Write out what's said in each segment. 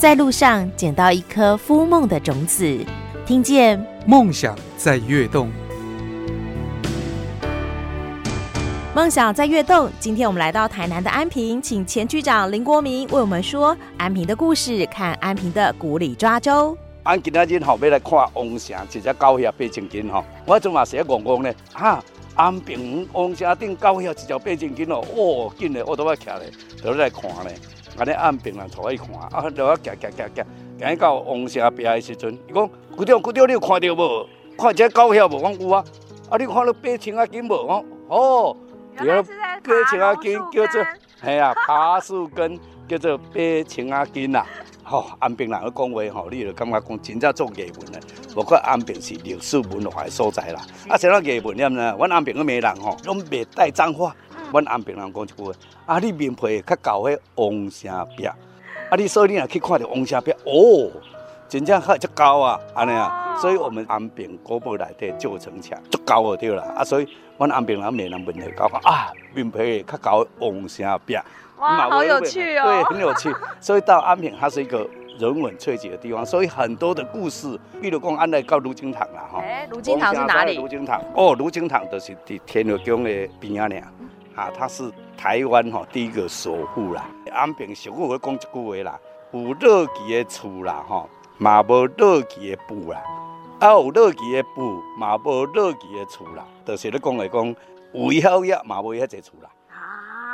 在路上捡到一颗孵梦的种子，听见梦想在跃动。梦想在跃动。今天我们来到台南的安平，请前局长林国明为我们说安平的故事，看安平的古里抓周。俺今仔日吼要来看王城，一只狗遐八千斤吼。我阵嘛是咧戆戆咧，哈，安平王城顶狗遐一条八千斤哦，哦，紧嘞，我都要徛咧，都来看咧。安尼安平人坐去看，啊，就要行行行行，行到王城边的时阵，伊讲，局长局长，你有看到无？看这狗遐无？我讲有啊。啊，你看到八千啊斤无？我哦。叫八千啊斤，叫做系啊，爬树根叫做八千啊斤呐。吼，安平人去讲话吼，你就感觉讲真正做艺文的，无过安平是历史文化的所在啦。啊，像咱艺文念呢，阮安平个美人吼，拢袂带脏话。阮安平人讲一句话，啊，你面皮较厚迄王城壁，啊，你所以你若去看到王城壁，哦，真正较足高啊，安尼啊。所以我们安平古堡内底旧城墙足高就对啦。啊，所以阮安平人闽南问题讲啊，面皮较厚王城壁。哇，好有趣哦！对，很有趣。所以到安平，它是一个人文萃集的地方，所以很多的故事，比如讲安来到卢金堂啦，哈。哎，卢金堂是哪里？卢金堂哦，卢金堂就是伫天后宫的边仔呢，啊，他是台湾哈第一个首富啦。安平俗语会讲一句话啦，有乐基的厝啦，吼，嘛无乐基的布啦，啊有乐基的布，嘛无乐基的厝啦，就是咧讲来讲，有以后也嘛无遐济厝啦。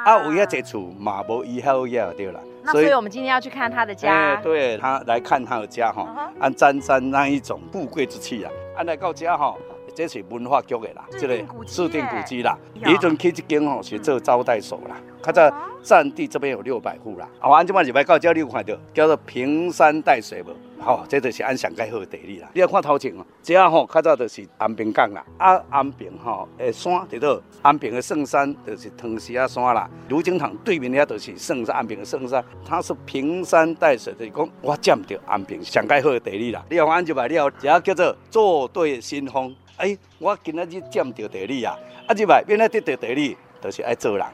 啊，有遐只厝嘛无以后也对啦。那所以我们今天要去看他的家。对他来看他的家哈，按沾沾那一种富贵之气啊，按来到家哈。这是文化局的啦，这个四定古迹啦。以前去这间吼是做招待所啦，它在占地这边有六百户啦。好，安这摆入来到这你有看到叫做平山带水无？好，这就是安上盖好的地理啦。你要看头前哦，这吼较早就是安平港啦。啊，安平吼诶山伫倒，安平的圣山就是汤溪啊山啦。卢景堂对面遐就是圣山，安平的圣山，它是平山带水就是。讲我占着安平上盖好的地理啦。你要安就摆了，这叫做坐对新风。哎，我今仔日占到地理啊！啊，入来变来得到地理，就是爱做人。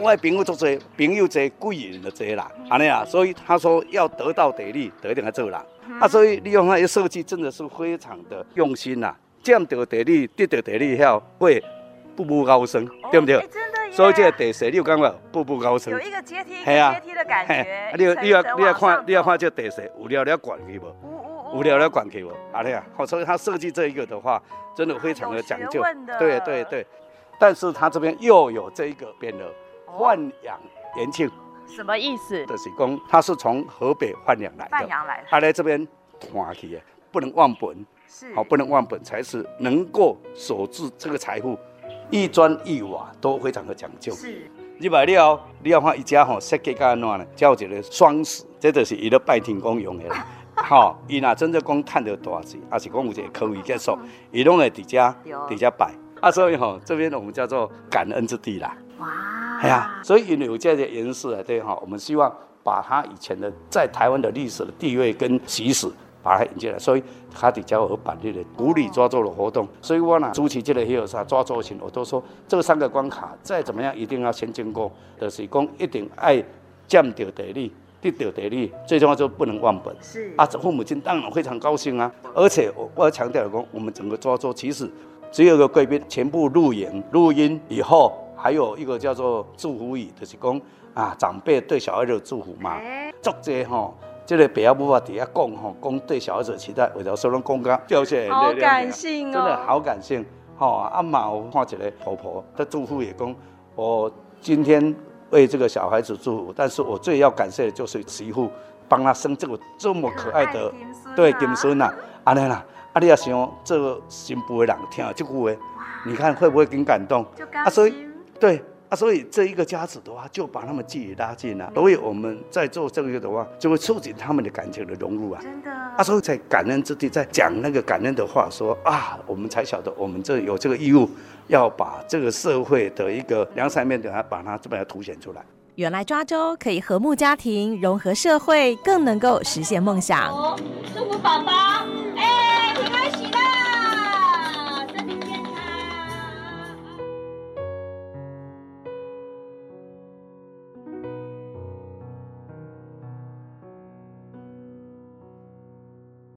我的朋友足多，朋友多，贵人就多啦。安尼啊，所以他说要得到地理，就一定要做人。啊，所以利用那些设计真的是非常的用心呐。占到地理，得到地理后会步步高升，对不对？真的所以这个地势，你有感觉步步高升？有一个阶梯，阶梯的感觉。你你要你要看，你要看这地势，有了了关去无？无聊了，管给我，好的呀。好，所以他设计这一个的话，真的非常的讲究。对对对，但是他这边又有这一个变了，豢养延庆。什么意思？就是讲他是从河北豢养来的。豢养来的。他来这边团去，不能忘本。是。好，不能忘本，才是能够守住这个财富，一砖一瓦都非常的讲究。是。你买了，你要看一家吼设计干安怎呢？叫一个双石，这就是伊咧拜天公用的。好，伊若真正讲赚到大钱，也是讲有一个可以结束，伊拢会伫遮伫遮摆。啊，所以吼，这边我们叫做感恩之地啦。哇！哎呀，所以因为有这些颜色对哈，我们希望把他以前的在台湾的历史的地位跟习史把它引进来，所以他伫遮有办理的古礼抓周的活动。所以我呢，主持这个有啥抓周前，我都说这三个关卡再怎么样一定要先经过，就是讲一定爱占着地理。得到地理，最重要就不能忘本。是啊，父母亲当然非常高兴啊。而且我我要强调的讲，我们整个抓周其实只有一个贵宾全部录影录音以后，还有一个叫做祝福语，就是讲啊长辈对小孩的祝福嘛。作者吼，这个爸阿母啊底下讲吼，讲对小孩子期待，为了说拢讲个表现，好感性哦，真的好感性。吼，阿妈我看一个婆婆的祝福也讲，我今天。为这个小孩子祝福，但是我最要感谢的就是媳妇帮他生这个这么可爱的对金孙呐，安尼啦，啊你要想这个新妇的人听这句话，你看会不会更感动？啊，所以对啊，所以这一个家子的话，就把他们记忆拉近了。所以我们在做这个的话，就会促进他们的感情的融入啊。真的啊，所以在感恩之地，在讲那个感恩的话，说啊，我们才晓得我们这有这个义务。要把这个社会的一个良善面，等它把它这么样凸显出来。原来抓周可以和睦家庭，融合社会，更能够实现梦想。祝福宝宝。